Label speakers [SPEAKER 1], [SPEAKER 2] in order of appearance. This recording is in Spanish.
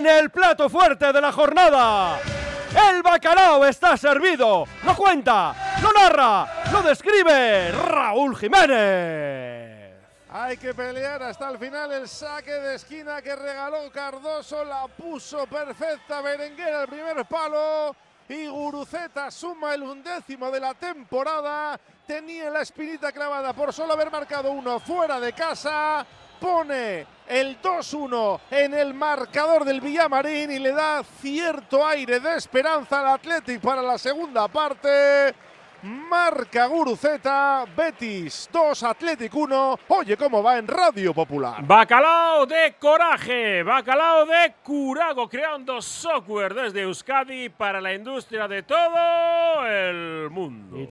[SPEAKER 1] En el plato fuerte de la jornada, el bacalao está servido. Lo cuenta, lo narra, lo describe Raúl Jiménez.
[SPEAKER 2] Hay que pelear hasta el final el saque de esquina que regaló Cardoso, la puso perfecta Berenguer al primer palo y Guruceta suma el undécimo de la temporada. Tenía la espinita clavada por solo haber marcado uno fuera de casa. Pone el 2-1 en el marcador del Villamarín y le da cierto aire de esperanza al Athletic para la segunda parte. Marca Guruceta, Betis 2, Athletic 1. Oye cómo va en Radio Popular.
[SPEAKER 3] Bacalao de coraje, bacalao de curago, creando software desde Euskadi para la industria de todo el mundo.